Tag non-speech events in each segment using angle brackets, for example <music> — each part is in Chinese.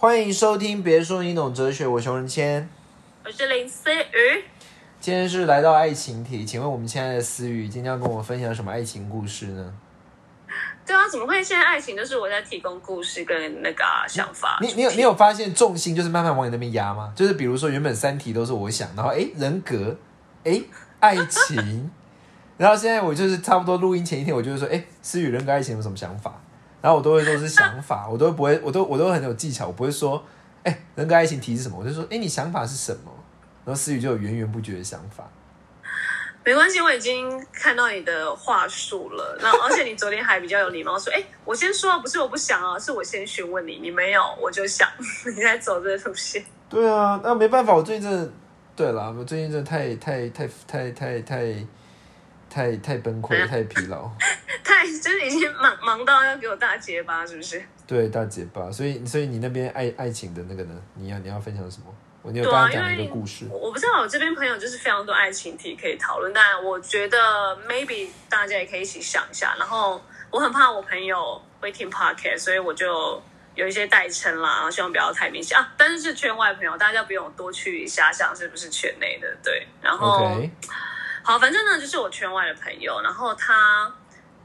欢迎收听，别说你懂哲学，我熊仁谦。我是林思雨。今天是来到爱情题，请问我们亲爱的思雨今天要跟我分享什么爱情故事呢？对啊，怎么会现在爱情都是我在提供故事跟那个啊、想法？你你有你有发现重心就是慢慢往你那边压吗？就是比如说原本三题都是我想，然后诶人格，诶爱情，<laughs> 然后现在我就是差不多录音前一天，我就会说诶思雨人格爱情有什么想法？然后我都会说是想法，我都不会，我都我都很有技巧，我不会说诶人格爱情题是什么，我就说诶你想法是什么？然后思雨就有源源不绝的想法。没关系，我已经看到你的话术了。然后，而且你昨天还比较有礼貌说：“哎，我先说啊，不是我不想啊，是我先询问你，你没有，我就想 <laughs> 你在走这个路线。”对啊，那没办法，我最近真的，对了，我最近真的太太太太太太太太崩溃，太疲劳，<laughs> 太就是已经忙忙到要给我大结巴，是不是？对，大结巴。所以，所以你那边爱爱情的那个呢？你要你要分享什么？我你有刚刚讲一为个故事，我我不知道，我这边朋友就是非常多爱情题可以讨论，但我觉得 maybe 大家也可以一起想一下。然后我很怕我朋友会听 podcast，所以我就有一些代称啦，然后希望不要太明显啊。但是是圈外朋友，大家不用多去遐想是不是圈内的，对。然后好，反正呢就是我圈外的朋友，然后他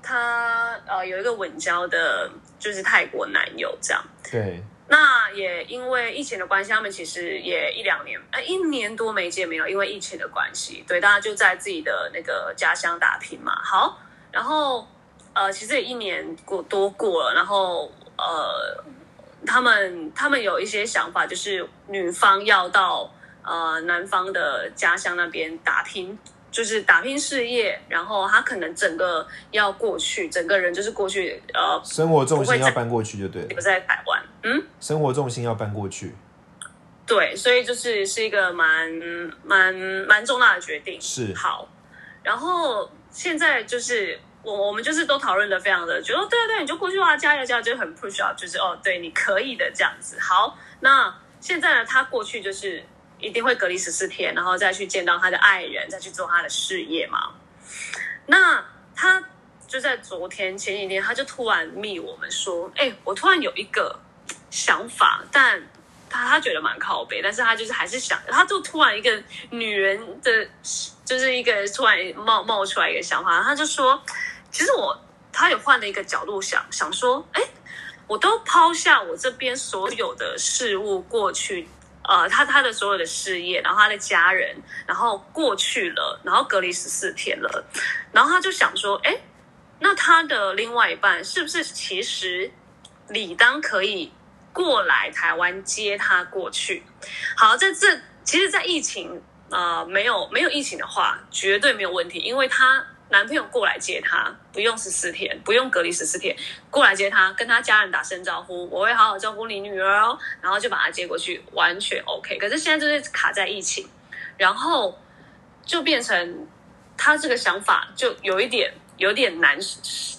他呃有一个稳交的，就是泰国男友这样。对，那也因为疫情的关系，他们其实也一两年，呃，一年多没见面了，因为疫情的关系，对，大家就在自己的那个家乡打拼嘛。好，然后呃，其实也一年过多过了，然后呃，他们他们有一些想法，就是女方要到呃男方的家乡那边打拼。就是打拼事业，然后他可能整个要过去，整个人就是过去，呃，生活重心要搬过去就对了，不在台湾，嗯，生活重心要搬过去，对，所以就是是一个蛮蛮蛮重大的决定。是好，然后现在就是我我们就是都讨论的非常的觉得，对对，你就过去啊，加油加油，就很 push up，就是哦，对，你可以的这样子。好，那现在呢，他过去就是一定会隔离十四天，然后再去见到他的爱人，再去做他的事业嘛。那他就在昨天前几天，他就突然密我们说，哎，我突然有一个想法，但他他觉得蛮靠背，但是他就是还是想，他就突然一个女人的，就是一个突然冒冒出来一个想法，他就说，其实我他有换了一个角度想，想说，哎，我都抛下我这边所有的事物过去。呃，他他的所有的事业，然后他的家人，然后过去了，然后隔离十四天了，然后他就想说，哎，那他的另外一半是不是其实理当可以过来台湾接他过去？好，在这其实，在疫情呃没有没有疫情的话，绝对没有问题，因为他男朋友过来接她，不用十四天，不用隔离十四天，过来接她，跟她家人打声招呼，我会好好照顾你女儿哦，然后就把她接过去，完全 OK。可是现在就是卡在疫情，然后就变成他这个想法就有一点有点难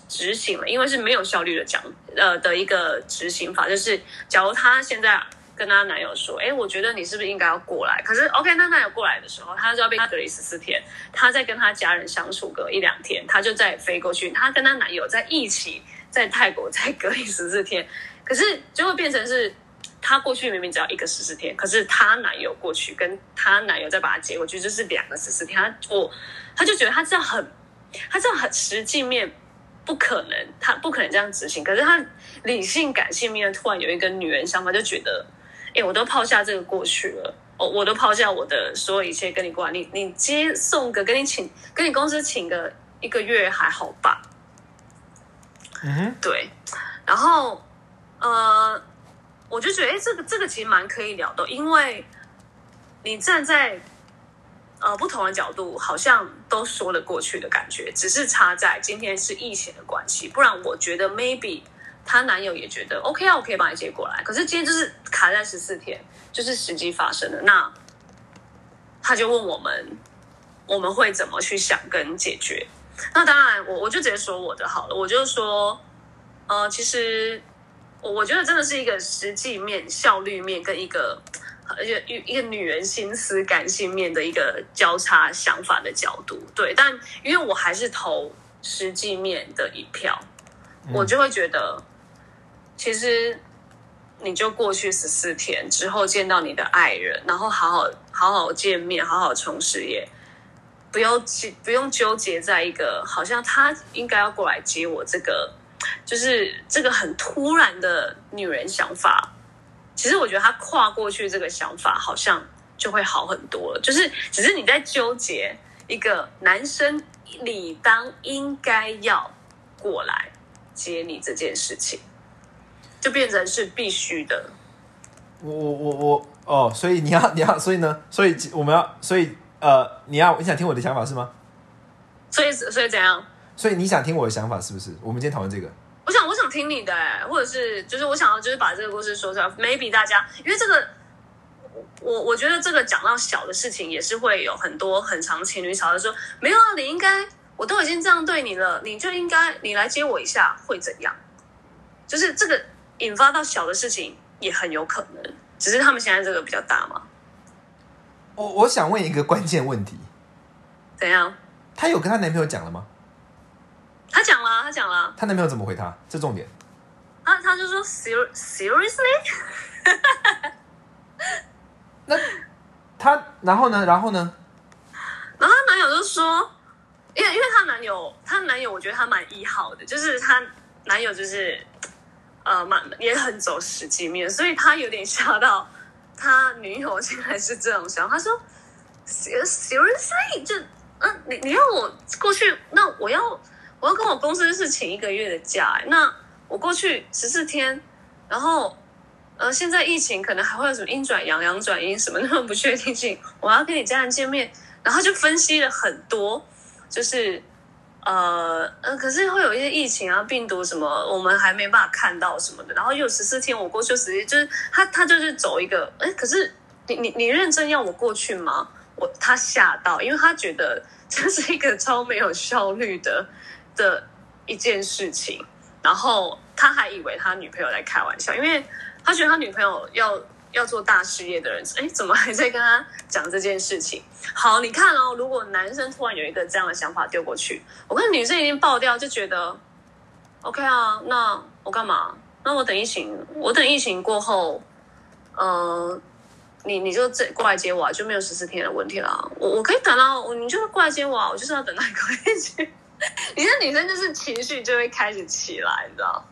执行了，因为是没有效率的讲呃的一个执行法，就是假如她现在跟她男友说，哎，我觉得你是不是应该要过来？可是 OK，那男友过来的时候，她就要被隔离十四天，她再跟她家人相处个一两天，她就再飞过去，她跟她男友在一起在泰国再隔离十四天，<laughs> 可是就会变成是。她过去明明只要一个十四天，可是她男友过去跟她男友再把她接过去，就是两个十四天。她我，她就觉得她这样很，她这样很实际面不可能，她不可能这样执行。可是她理性感性面突然有一个女人想法，就觉得，哎，我都抛下这个过去了，我我都抛下我的所有一切跟你过来，你你接送个跟你请跟你公司请个一个月还好吧？嗯，对，然后呃，我就觉得，哎，这个这个其实蛮可以聊的，因为你站在呃不同的角度，好像都说得过去的感觉，只是差在今天是疫情的关系，不然我觉得 maybe 她男友也觉得 OK 啊，我可以把你接过来，可是今天就是卡在十四天，就是时机发生了，那他就问我们，我们会怎么去想跟解决？那当然，我我就直接说我的好了，我就说，呃，其实我我觉得真的是一个实际面、效率面跟一个而且一一个女人心思、感性面的一个交叉想法的角度，对。但因为我还是投实际面的一票，我就会觉得，其实你就过去十四天之后见到你的爱人，然后好好好好见面，好好重事业，不用不用纠结在一个好像他应该要过来接我这个，就是这个很突然的女人想法。其实我觉得他跨过去这个想法，好像就会好很多了。就是只是你在纠结一个男生理当应该要过来接你这件事情。就变成是必须的。我我我我哦，所以你要你要，所以呢，所以我们要，所以呃，你要你想听我的想法是吗？所以所以怎样？所以你想听我的想法是不是？我们今天讨论这个。我想我想听你的，哎，或者是就是我想要就是把这个故事说出来，maybe 大家因为这个，我我觉得这个讲到小的事情也是会有很多很长情侣吵的说，没有啊，你应该我都已经这样对你了，你就应该你来接我一下会怎样？就是这个。引发到小的事情也很有可能，只是他们现在这个比较大嘛。我我想问一个关键问题，怎样？她有跟她男朋友讲了吗？她讲了，她讲了。她男朋友怎么回她？这重点。啊，她就说 seriously。<laughs> 那她然后呢？然后呢？然后她男友就说，因为因为她男友，她男友我觉得他蛮一号的，就是她男友就是。呃，蛮也很走实际面，所以他有点吓到他女友竟然是这种想，他说：“Seriously，就嗯，你你要我过去，那我要我要跟我公司是请一个月的假，那我过去十四天，然后呃，现在疫情可能还会有什么阴转阳、阳转阴什么那么不确定性，我要跟你家人见面，然后就分析了很多，就是。”呃呃，可是会有一些疫情啊、病毒什么，我们还没办法看到什么的。然后又十四天，我过去时间就是他，他就是走一个，哎，可是你你你认真要我过去吗？我他吓到，因为他觉得 <laughs> 这是一个超没有效率的的一件事情。然后他还以为他女朋友在开玩笑，因为他觉得他女朋友要。要做大事业的人，哎，怎么还在跟他讲这件事情？好，你看哦，如果男生突然有一个这样的想法丢过去，我看女生已经爆掉，就觉得 OK 啊，那我干嘛？那我等疫情，我等疫情过后，呃，你你就这过来接我，啊就没有十四天的问题了。我我可以等到，你就是过来接我，啊我就是要等到一个月去。<laughs> 你这女生就是情绪就会开始起来，你知道？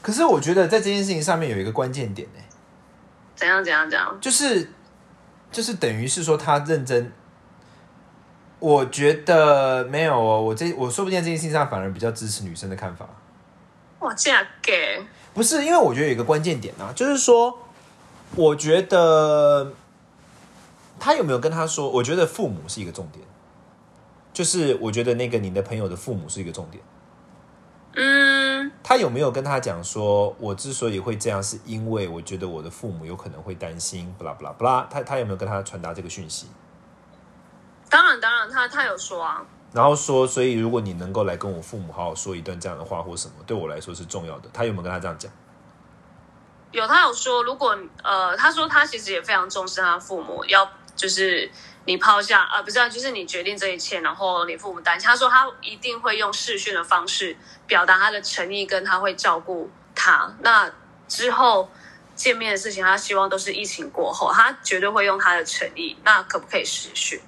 可是我觉得在这件事情上面有一个关键点呢。怎样怎样怎样？就是，就是等于是说他认真。我觉得没有哦，我这我说不定这件事情上反而比较支持女生的看法。哇，嫁给不是因为我觉得有一个关键点啊，就是说，我觉得他有没有跟他说？我觉得父母是一个重点，就是我觉得那个你的朋友的父母是一个重点。嗯，他有没有跟他讲说，我之所以会这样，是因为我觉得我的父母有可能会担心，不啦不啦不啦。他他有没有跟他传达这个讯息？当然当然，他他有说啊。然后说，所以如果你能够来跟我父母好好说一段这样的话，或什么，对我来说是重要的。他有没有跟他这样讲？有，他有说，如果呃，他说他其实也非常重视他父母，要就是。你抛下啊，不是，啊就是你决定这一切，然后你父母担心。他说他一定会用视讯的方式表达他的诚意，跟他会照顾他。那之后见面的事情，他希望都是疫情过后，他绝对会用他的诚意。那可不可以视讯？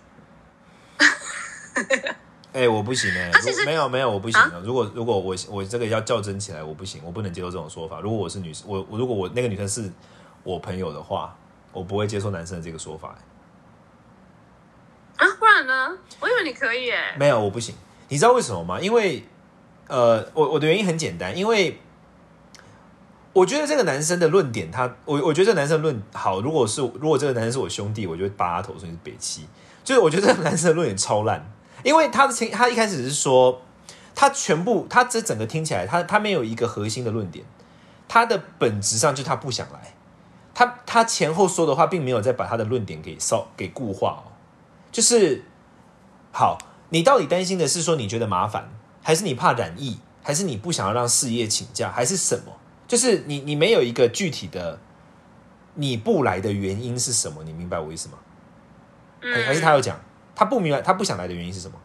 <laughs> 哎，我不行哎，他其实没有没有，我不行的。如果如果我我这个要较真起来，我不行，我不能接受这种说法。如果我是女生，我我如果我那个女生是我朋友的话，我不会接受男生的这个说法。啊，不然呢？我以为你可以诶。没有，我不行。你知道为什么吗？因为，呃，我我的原因很简单，因为我觉得这个男生的论点，他我我觉得这个男生论好。如果是如果这个男生是我兄弟，我就会扒他头说你是北七。就是我觉得这个男生的论点超烂，因为他的前他一开始是说，他全部他这整个听起来，他他没有一个核心的论点，他的本质上就是他不想来。他他前后说的话，并没有再把他的论点给烧给固化哦。就是好，你到底担心的是说你觉得麻烦，还是你怕染疫，还是你不想要让事业请假，还是什么？就是你你没有一个具体的你不来的原因是什么？你明白我意思吗？嗯，还是他有讲他不明白他不想来的原因是什么？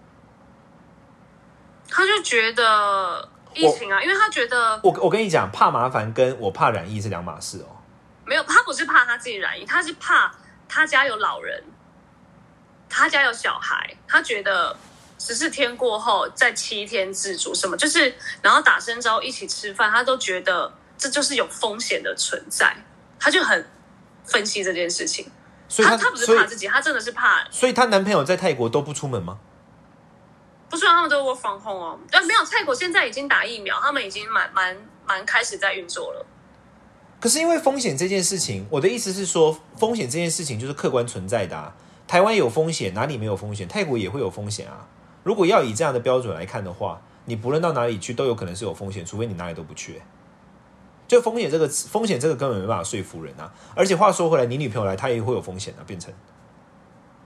他就觉得疫情啊，因为他觉得我我跟你讲，怕麻烦跟我怕染疫是两码事哦。没有，他不是怕他自己染疫，他是怕他家有老人，他家有小孩，他觉得十四天过后再七天自主什么，就是然后打声招呼一起吃饭，他都觉得这就是有风险的存在，他就很分析这件事情。所以他他不是怕自己，他真的是怕，所以她男朋友在泰国都不出门吗？不是他们都 work from home 哦，但没有泰国现在已经打疫苗，他们已经蛮蛮蛮开始在运作了。可是因为风险这件事情，我的意思是说，风险这件事情就是客观存在的啊。台湾有风险，哪里没有风险？泰国也会有风险啊。如果要以这样的标准来看的话，你不论到哪里去都有可能是有风险，除非你哪里都不去。就风险这个风险这个根本没办法说服人啊。而且话说回来，你女朋友来，她也会有风险啊，变成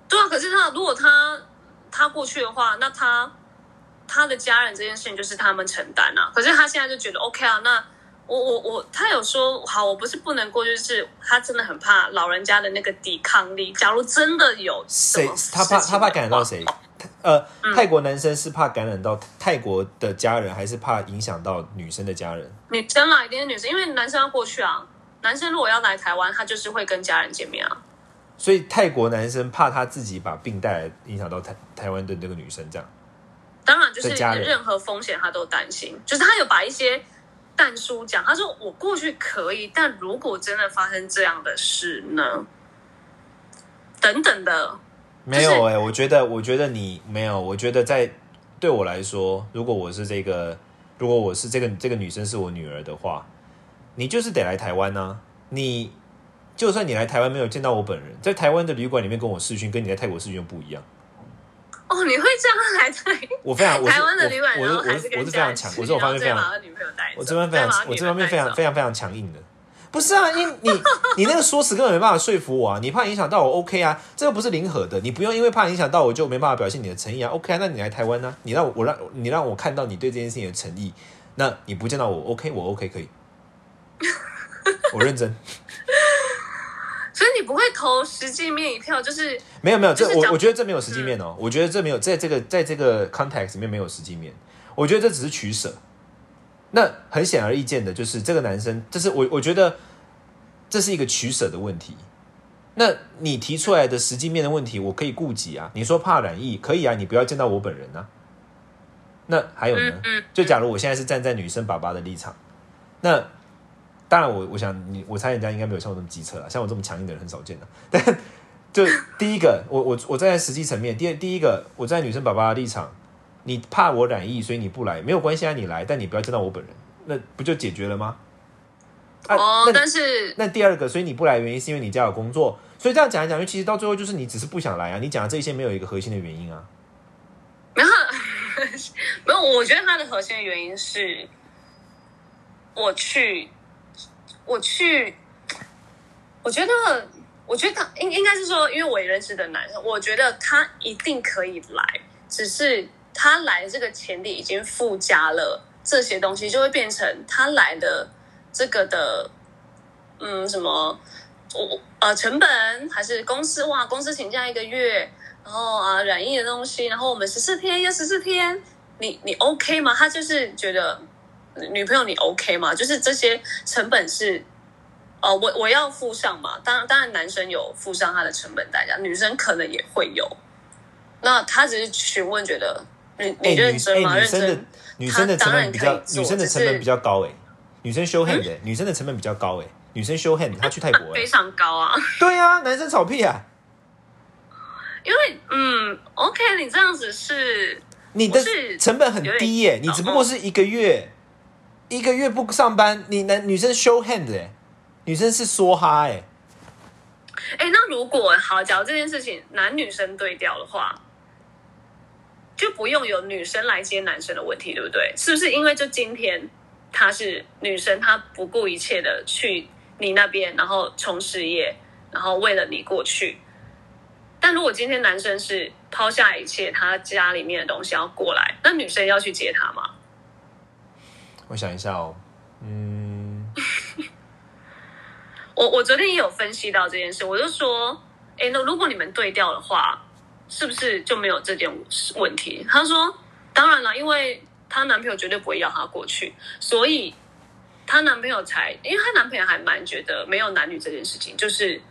对啊，可是他如果他他过去的话，那他他的家人这件事情就是他们承担啊。可是他现在就觉得 OK 啊，那我我我他有说好，我不是不能过去，就是他真的很怕老人家的那个抵抗力。假如真的有什谁么？他怕他怕感染到？谁？呃，嗯泰国男生是怕感染到泰国的家人，还是怕影响到女生的家人？女生啦，一定是女生，因为男生要过去啊。男生如果要来台湾，他就是会跟家人见面啊。所以泰国男生怕他自己把病带来，影响到台台湾的那个女生，这样。当然，就是任何风险他都担心，就是他有把一些淡书讲，他说我过去可以，但如果真的发生这样的事呢？等等的，没有哎、我觉得，我觉得你没有，我觉得在对我来说，如果我是这个，如果我是这个这个女生是我女儿的话，你就是得来台湾呢、你就算你来台湾没有见到我本人，在台湾的旅馆里面跟我视讯，跟你在泰国视讯又不一样。哦，你会这样来台我非常，台湾的旅馆，我然后我是我还是非常强，我是我方面非常女朋友带，我这边非常我这方面非常非常非常强硬的。不是啊，因你你那个说辞根本没办法说服我啊！你怕影响到我，OK 啊，这个不是零和的，你不用因为怕影响到我就没办法表现你的诚意啊，OK 啊，那你来台湾呢、你让我我让你让我看到你对这件事情的诚意，那你不见到我，OK，我 OK 可以，我认真，你不会投实际面一票，就是没有没有，这就是我我觉得这没有实际面哦，我觉得这没有在这个在这个 context 里面没有实际面，我觉得这只是取舍。那很显而易见的就是这个男生，这是我我觉得这是一个取舍的问题。那你提出来的实际面的问题，我可以顾及啊。你说怕染疫，可以啊，你不要见到我本人啊。那还有呢？就假如我现在是站在女生爸爸的立场，那当然我我想你我猜人家应该没有像我这么机车啊，像我这么强硬的人很少见的、<laughs> 但就第一个，我我我站在实际层面，第二第一个我站在女生爸爸的立场，你怕我染疫，所以你不来没有关系啊，你来，但你不要见到我本人，那不就解决了吗？啊，哦，但是那第二个，所以你不来的原因是因为你家有工作，所以这样讲来讲去，其实到最后就是你只是不想来啊。你讲的这些没有一个核心的原因啊。没有 <laughs> 没有，我觉得它的核心的原因是，我去我去，我觉得我觉得应应该是说，因为我也认识的男生，我觉得他一定可以来，只是他来这个前提已经附加了这些东西，就会变成他来的这个的，嗯，什么，我呃成本还是公司哇，公司请假一个月，然后啊染疫的东西，然后我们十四天又十四天，你你 OK 吗？他就是觉得女朋友你 OK 吗？就是这些成本是。呃，我我要付上嘛，当然当然男生有付上他的成本代价，女生可能也会有。那他只是询问，觉得你哎、你认真吗？生的认真，女生的成本比较女生的成本比较高哎、女生嗯 show hand 哎、女生的成本比较高哎、女生 show hand，她去泰国哎、非常高啊。对啊，男生炒屁啊！因为嗯，OK，你这样子是你的成本很低耶、你只不过是一个月，一个月不上班，你男女生 show hand 哎、女生是梭哈哎、哎，那如果好，假如这件事情男女生对调的话，就不用有女生来接男生的问题，对不对？是不是因为就今天她是女生，她不顾一切的去你那边，然后冲事业，然后为了你过去。但如果今天男生是抛下一切，他家里面的东西要过来，那女生要去接他吗？我想一下哦，嗯，<laughs> 我我昨天也有分析到这件事，我就说，哎，那如果你们对调的话，是不是就没有这件问题？他说，当然了，因为她男朋友绝对不会要她过去，所以她男朋友才，因为她男朋友还蛮觉得没有男女这件事情，就是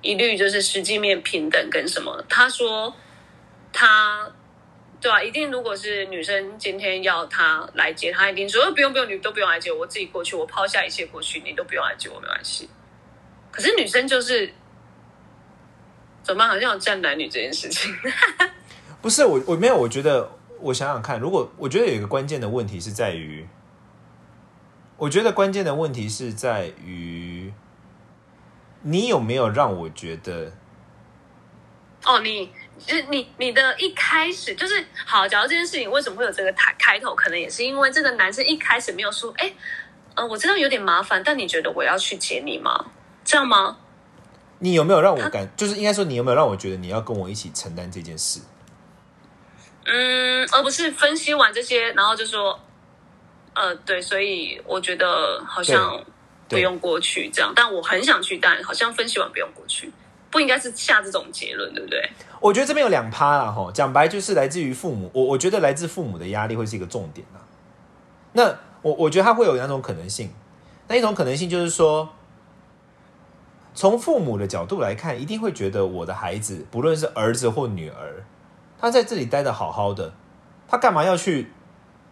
一律就是实际面平等跟什么。他说他对啊，一定如果是女生今天要他来接，他一定说不用不用，你都不用来接我，我自己过去，我抛下一切过去，你都不用来接我，没关系。可是女生就是怎么办？好像有占男女这件事情。<laughs> 不是我，我没有，我觉得我想想看，如果我觉得有一个关键的问题是在于，我觉得关键的问题是在于，你有没有让我觉得，哦，你就是你你的一开始就是好，假如这件事情为什么会有这个开开头，可能也是因为这个男生一开始没有说，哎，嗯、我知道有点麻烦，但你觉得我要去接你吗？这样吗？你有没有让我感，就是应该说你有没有让我觉得你要跟我一起承担这件事？嗯，而不是分析完这些，然后就说，呃，对，所以我觉得好像不用过去这样，但我很想去，但好像分析完不用过去，不应该是下这种结论，对不对？我觉得这边有两趴啦，哈，讲白就是来自于父母，我我觉得来自父母的压力会是一个重点。那我我觉得他会有两种可能性，那一种可能性就是说，从父母的角度来看，一定会觉得我的孩子，不论是儿子或女儿，他在这里待的好好的，他干嘛要去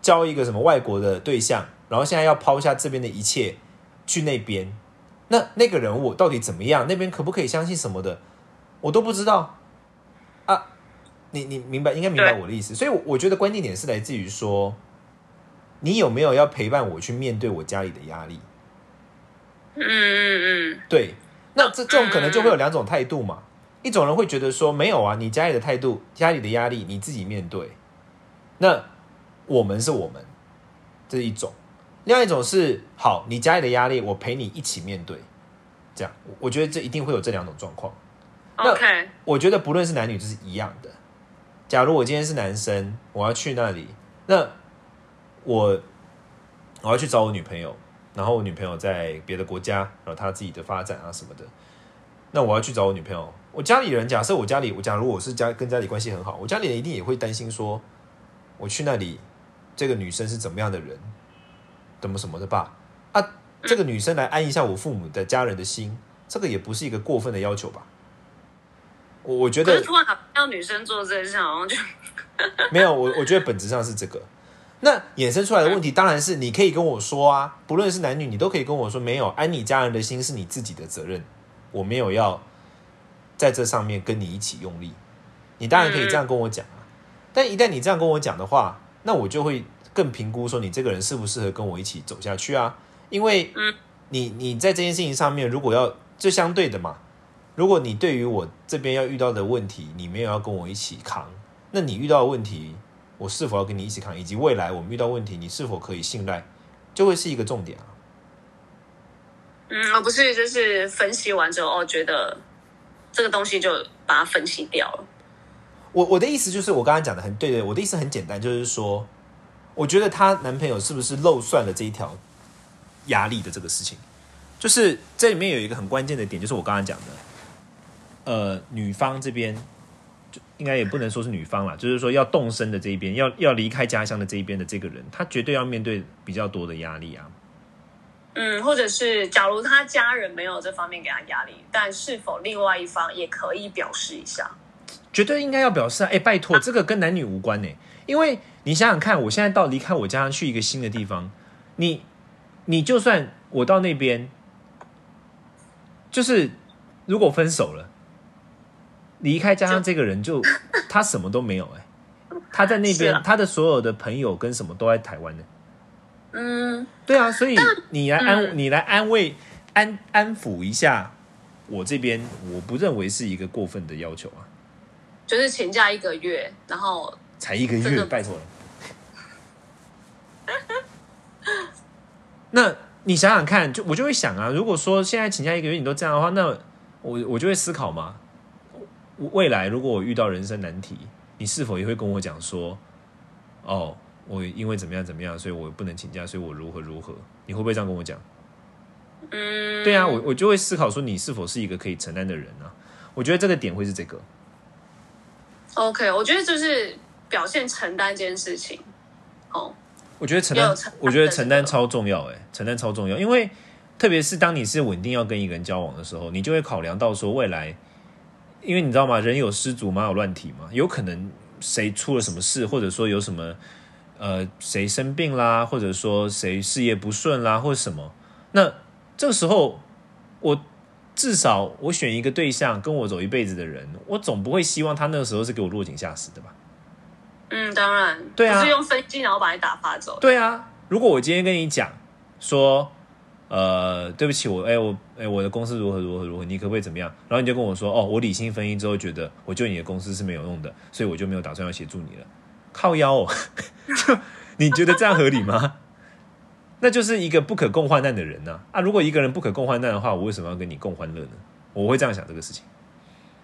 交一个什么外国的对象，然后现在要抛下这边的一切去那边？那那个人我到底怎么样？那边可不可以相信什么的，我都不知道啊！你你明白，应该明白我的意思。所以我，我觉得关键点是来自于说，你有没有要陪伴我去面对我家里的压力？嗯嗯嗯，对，那这这种可能就会有两种态度嘛。一种人会觉得说，没有啊，你家里的态度、家里的压力你自己面对。那我们是我们，这是一种；另外一种是，好，你家里的压力，我陪你一起面对。这样，我我觉得这一定会有这两种状况。那 OK，我觉得不论是男女，这是一样的。假如我今天是男生，我要去那里，那我我要去找我女朋友，然后我女朋友在别的国家，然后她自己的发展啊什么的。那我要去找我女朋友，我家里人假设我家里，我假如我是家跟家里关系很好，我家里人一定也会担心说，我去那里，这个女生是怎么样的人，怎么什么的吧？啊，这个女生来安一下我父母的家人的心，这个也不是一个过分的要求吧？我我觉得可是突然让女生做这件事，好像就 <laughs> 没有，我我觉得本质上是这个。那衍生出来的问题当然是你可以跟我说啊，不论是男女，你都可以跟我说，没有安你家人的心是你自己的责任，我没有要在这上面跟你一起用力。你当然可以这样跟我讲啊，但一旦你这样跟我讲的话，那我就会更评估说你这个人适不适合跟我一起走下去啊，因为嗯你你在这件事情上面，如果要就相对的嘛，如果你对于我这边要遇到的问题，你没有要跟我一起扛，那你遇到的问题，我是否要跟你一起扛，以及未来我们遇到问题，你是否可以信赖，就会是一个重点啊。嗯，而不是就是分析完之后，哦，觉得这个东西就把它分析掉了。我我的意思就是，我刚刚讲的很对对，我的意思很简单，就是说，我觉得她男朋友是不是漏算了这一条压力的这个事情，就是这里面有一个很关键的点，就是我刚刚讲的，呃，女方这边就应该也不能说是女方啦，就是说要动身的这一边，要要离开家乡的这一边的这个人，他绝对要面对比较多的压力啊。嗯，或者是假如他家人没有这方面给他压力，但是否另外一方也可以表示一下？绝对应该要表示啊！哎、拜托，这个跟男女无关呢。因为你想想看，我现在到离开我家乡去一个新的地方，你你就算我到那边，就是如果分手了，离开家乡这个人就 <laughs> 他什么都没有哎、他在那边，啊他的所有的朋友跟什么都在台湾呢。嗯，对啊，所以你来安、嗯你来安慰安安抚一下我这边，我不认为是一个过分的要求啊。就是请假一个月，然后才一个月，拜托了。<laughs> 那你想想看，就我就会想啊，如果说现在请假一个月你都这样的话，那我我就会思考嘛，未来如果我遇到人生难题，你是否也会跟我讲说，哦，我因为怎么样怎么样，所以我不能请假，所以我如何如何？你会不会这样跟我讲？嗯，对啊，我我就会思考说，你是否是一个可以承担的人啊？我觉得这个点会是这个。OK，我觉得就是表现承担这件事情。哦，我觉得承担承担，我觉得承担超重要，哎，承担超重要，因为特别是当你是稳定要跟一个人交往的时候，你就会考量到说未来，因为你知道吗？人有失足，马有乱蹄嘛，有可能谁出了什么事，或者说有什么呃谁生病啦，或者说谁事业不顺啦，或者什么，那这个时候我。至少我选一个对象跟我走一辈子的人，我总不会希望他那个时候是给我落井下石的吧？嗯，当然，对啊不是用飞机然后把你打发走。对啊，如果我今天跟你讲说，呃，对不起，我哎我哎我的公司如何如何如何，你可不可以怎么样？然后你就跟我说，哦，我理性分析之后觉得，我救你的公司是没有用的，所以我就没有打算要协助你了。靠腰哦，就 <laughs> 你觉得这样合理吗？那就是一个不可共患难的人呐、啊！如果一个人不可共患难的话，我为什么要跟你共欢乐呢？我会这样想这个事情。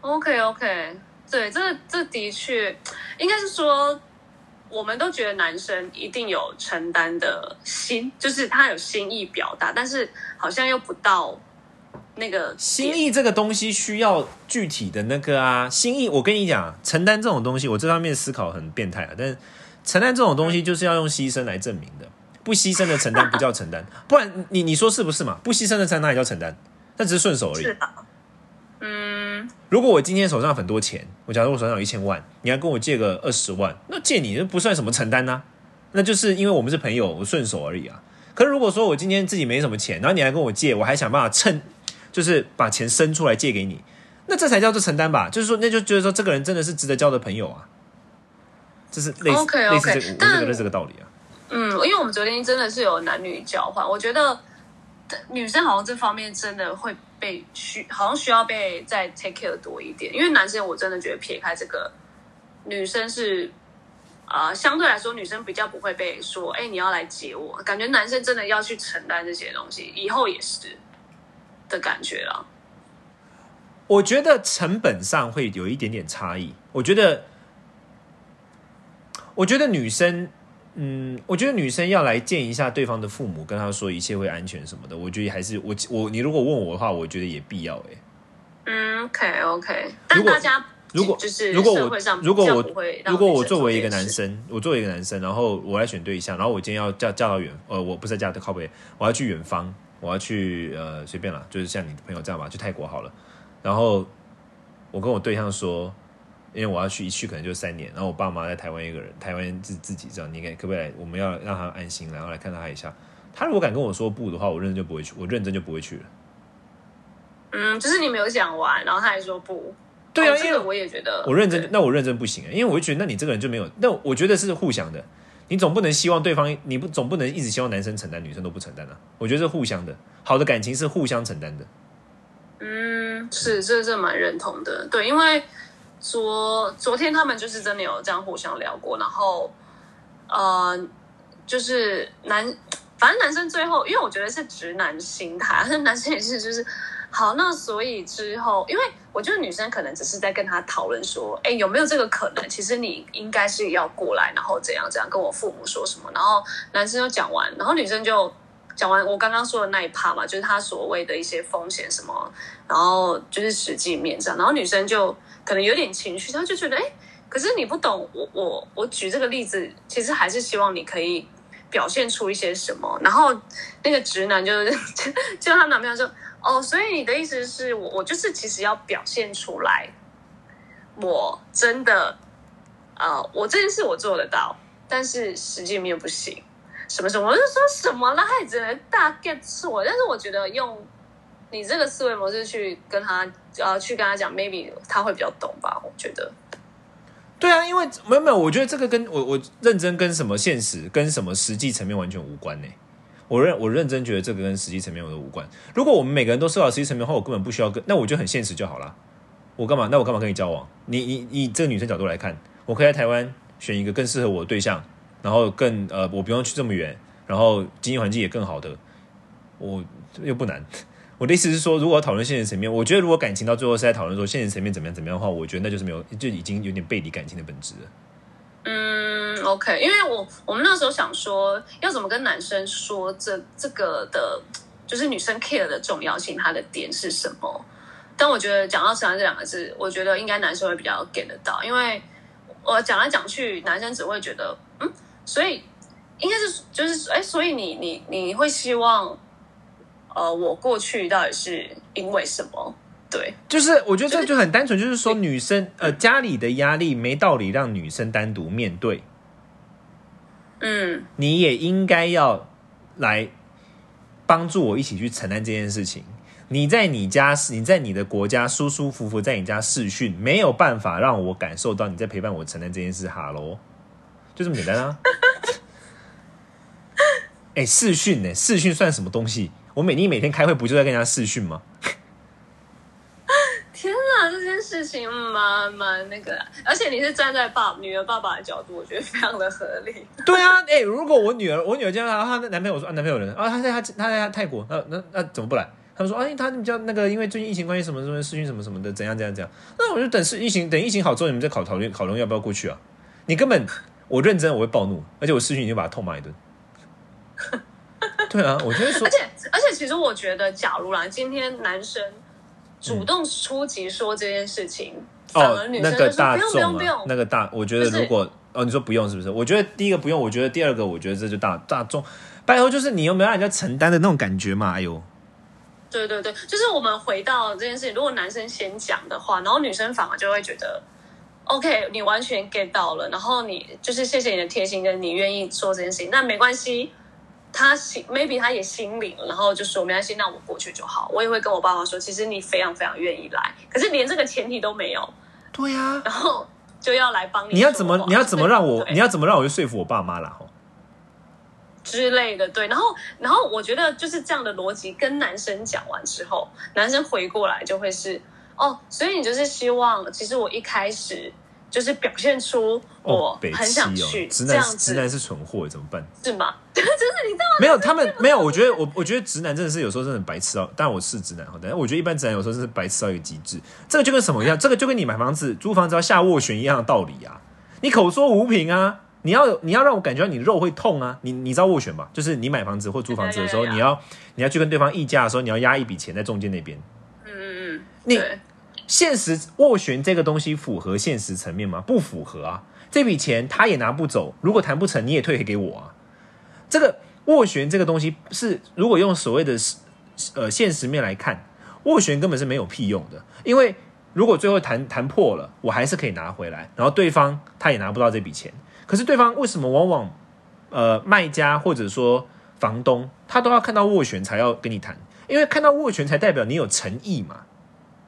OK OK，对，这这的确应该是说，我们都觉得男生一定有承担的心，就是他有心意表达，但是好像又不到那个。心意这个东西需要具体的那个啊，心意，我跟你讲，承担这种东西，我这方面思考很变态啊，但是承担这种东西就是要用牺牲来证明的，不牺牲的承担不叫承担，不然你你说是不是嘛？不牺牲的承担也叫承担，那只是顺手而已是。的，嗯，如果我今天手上很多钱，我假如我手上有一千万，你要跟我借个二十万，那借你那不算什么承担呐、那就是因为我们是朋友，我顺手而已啊。可是如果说我今天自己没什么钱，然后你还跟我借，我还想办法趁，就是把钱生出来借给你，那这才叫做承担吧？就是说，那就觉得说这个人真的是值得交的朋友啊。这是类似类似这个，我但这个是这个道理啊。嗯，因为我们昨天真的是有男女交换，我觉得女生好像这方面真的会被需，好像需要被再 take care 多一点。因为男生我真的觉得撇开这个，女生是啊、相对来说女生比较不会被说，哎，你要来接我。感觉男生真的要去承担这些东西，以后也是的感觉啦。我觉得成本上会有一点点差异。我觉得，我觉得女生，嗯，我觉得女生要来见一下对方的父母，跟他说一切会安全什么的。我觉得还是我我你如果问我的话，我觉得也必要哎、嗯，OK OK，但大家如果就是如果我如果我如果我作为一个男生，我作为一个男生，然后我来选对象，然后我今天要嫁嫁到远，呃，我不是嫁到靠北，我要去远方，我要去呃随便啦，就是像你的朋友这样吧，去泰国好了。然后我跟我对象说，因为我要去一去可能就三年，然后我爸妈在台湾一个人，台湾自自己这样，你可可不可以来？我们要让他安心，然后来看他一下。他如果敢跟我说不的话，我认真就不会去，我认真就不会去了。嗯，就是你没有讲完，然后他还说不。对啊因为哦这个我也觉得，我认真，那我认真不行，因为我会觉得，那你这个人就没有，那我觉得是互相的，你总不能希望对方，你不总不能一直希望男生承担，女生都不承担啊。我觉得是互相的，好的感情是互相承担的。嗯，是这这蛮认同的，对，因为昨昨天他们就是真的有这样互相聊过，然后呃，就是男，<tsk> 反正男生最后，因为我觉得是直男心态，男生也是就是。好，那所以之后，因为我觉得女生可能只是在跟他讨论说，哎，有没有这个可能？其实你应该是要过来，然后怎样怎样跟我父母说什么，然后男生就讲完，然后女生就讲完我刚刚说的那一趴嘛，就是他所谓的一些风险什么，然后就是实际面上，然后女生就可能有点情绪，她就觉得，哎，可是你不懂，我我我举这个例子，其实还是希望你可以表现出一些什么，然后那个直男就是 <laughs> 就就他男朋友说。哦，所以你的意思是我，我就是其实要表现出来，我真的，呃，我这件事我做得到，但是实际面不行，什么什么，我就说什么了，他也只能大 get 错。但是我觉得用你这个思维模式去跟他，呃，去跟他讲，maybe 他会比较懂吧？我觉得，对啊，因为没有没有，我觉得这个跟我我认真跟什么现实跟什么实际层面完全无关呢、我认我认真觉得这个跟实际层面我都无关。如果我们每个人都受到实际层面的话，我根本不需要跟，那我就很现实就好了。我干嘛？那我干嘛跟你交往？你你你这个女生角度来看，我可以在台湾选一个更适合我的对象，然后更呃，我不用去这么远，然后经济环境也更好的，我又不难。<laughs> 我的意思是说，如果要讨论现实层面，我觉得如果感情到最后是在讨论说现实层面怎么样怎么样的话，我觉得那就是没有，就已经有点背离感情的本质了。嗯，OK，因为我我们那时候想说，要怎么跟男生说这这个的，就是女生 care 的重要性，它的点是什么？但我觉得讲到“承担”这两个字，我觉得应该男生会比较 get 得到，因为我讲来讲去，男生只会觉得，所以应该是就是哎，所以你你你会希望，呃，我过去到底是因为什么？对，就是我觉得这就很单纯，就是说女生呃家里的压力没道理让女生单独面对，嗯，你也应该要来帮助我一起去承担这件事情。你在你家，你在你的国家舒舒服服在你家试训，没有办法让我感受到你在陪伴我承担这件事。哈喽，就这么简单啊！<laughs> 哎，试训呢？试训算什么东西？我每你每天开会不就在跟人家试训吗？<laughs> 天啊，这件事情蛮蛮那个，而且你是站在爸女儿爸爸的角度，我觉得非常的合理。<laughs> 对啊，哎，如果我女儿我女儿见到她她男朋友说啊男朋友人啊，他在他他在泰国，那那那怎么不来？他们说哎，他比较那个，因为最近疫情关系什么什么事情什么什么的，怎样怎样怎样。那我就等是疫情等疫情好之后，你们再考讨论讨论要不要过去啊？你根本我认真我会暴怒，而且我视讯已经把他痛骂一顿。对啊，我觉得说，而且而且其实我觉得，假如啦，今天男生。主动出击说这件事情，哦，那个大众啊，那个大，我觉得如果哦，你说不用是不是？我觉得第一个不用，我觉得第二个，我觉得这就大大众，拜托，就是你有没有让人家承担的那种感觉嘛？哎呦，对对对，就是我们回到这件事情，如果男生先讲的话，然后女生反而就会觉得，OK，你完全 get 到了，然后你就是谢谢你的贴心，跟你愿意做这件事情，那没关系。他心 maybe 他也心领，然后就说没关系，那我过去就好。我也会跟我爸妈说，其实你非常非常愿意来，可是连这个前提都没有。对呀，然后就要来帮你。你要怎么？你要怎么让我？你要怎么让我去说服我爸妈啦？吼之类的，对。然后，然后我觉得就是这样的逻辑，跟男生讲完之后，男生回过来就会是哦，所以你就是希望，其实我一开始。就是表现出我很想去，直男直男是蠢货，怎么办？是吗？真 <laughs> 的你知道吗？没有，他们没有。我觉得我我觉得直男真的是有时候真的白痴到，但我是直男哈，但是我觉得一般直男有时候真是白痴到一个极致。这个就跟什么一样？这个就跟你买房子、租房子要下斡旋一样的道理啊！你口说无凭啊，你要你要让我感觉到你肉会痛啊！你你知道斡旋吧？就是你买房子或租房子的时候，你要你要去跟对方议价的时候，你要压一笔钱在中间那边。嗯嗯嗯，你。现实斡旋这个东西符合现实层面吗？不符合啊！这笔钱他也拿不走，如果谈不成，你也退回给我啊！这个斡旋这个东西是，如果用所谓的呃现实面来看，斡旋根本是没有屁用的。因为如果最后谈谈破了，我还是可以拿回来，然后对方他也拿不到这笔钱。可是对方为什么往往呃卖家或者说房东他都要看到斡旋才要跟你谈？因为看到斡旋才代表你有诚意嘛。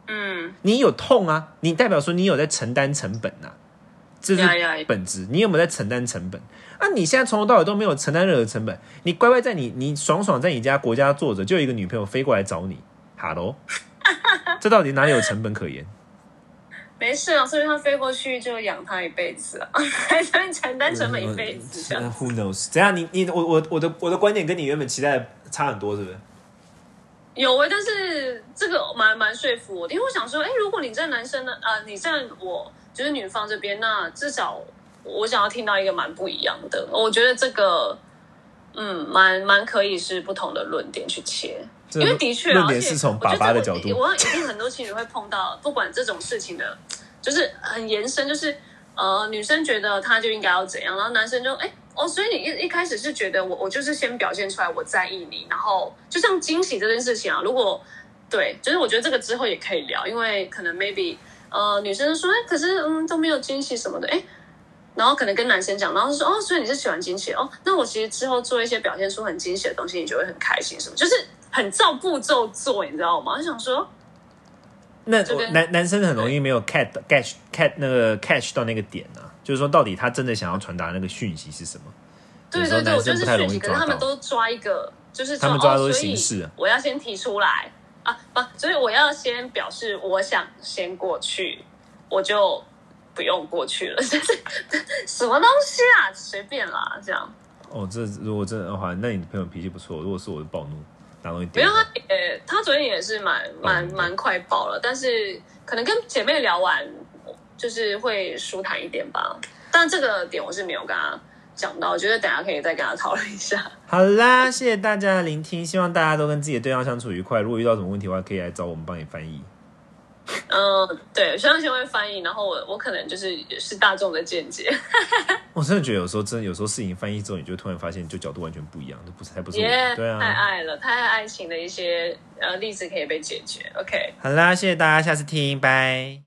嗯，你有痛啊？你代表说你有在承担成本呐？这是本质。你有没有在承担成本？啊，你现在从头到尾都没有承担任何成本，你乖乖在你你爽爽在你家国家坐着，就有一个女朋友飞过来找你，哈喽，这到底哪里有成本可言？没事啊，所以他飞过去就养他一辈子啊，还 <laughs> 在承担成本一辈子。Who knows？怎样？你你我我我的我的观点跟你原本期待差很多，是不是？有诶，但是这个蛮蛮说服我，因为我想说，哎，如果你在男生呢啊，你在我就是女方这边，那至少我想要听到一个蛮不一样的。我觉得这个嗯，蛮蛮可以是不同的论点去切，因为的确，论点是从爸爸的角度，我一定很多情侣会碰到，不管这种事情的，就是很延伸，就是呃，女生觉得她就应该要怎样，然后男生就哎。哦，所以你一一开始是觉得我我就是先表现出来我在意你，然后就像惊喜这件事情啊，如果对，就是我觉得这个之后也可以聊，因为可能 maybe 呃女生说哎，可是嗯都没有惊喜什么的哎，然后可能跟男生讲，然后说哦，所以你是喜欢惊喜哦，那我其实之后做一些表现出很惊喜的东西，你就会很开心什么，就是很照步骤做，你知道吗？就想说，那男男生很容易没有 catch catch catch 那个 catch 到那个点呢。就是说，到底他真的想要传达那个讯息是什么？对对对，我就是讯息，可是他们都抓一个，就是他们抓的都是形式。我要先提出来啊，不，所以我要先表示我想先过去，我就不用过去了。<laughs> 什么东西啊？随便啦，这样。哦，这如果真的话，那你朋友脾气不错。如果是我就暴怒，拿东西。没有，他也他昨天也是蛮蛮蛮快爆了，但是可能跟姐妹聊完。就是会舒坦一点吧，但这个点我是没有跟他讲到，我觉得等下可以再跟他讨论一下。<laughs> 好啦，谢谢大家的聆听，希望大家都跟自己的对象相处愉快。如果遇到什么问题的话，可以来找我们帮你翻译。嗯，对，双向会翻译，然后我我可能就是是大众的见解，<laughs> 我真的觉得有时候真的有时候事情翻译之后，你就突然发现就角度完全不一样，这不是还不是对太啊。爱了，太爱爱情的一些呃例子可以被解决。OK。好啦，谢谢大家，下次听，拜。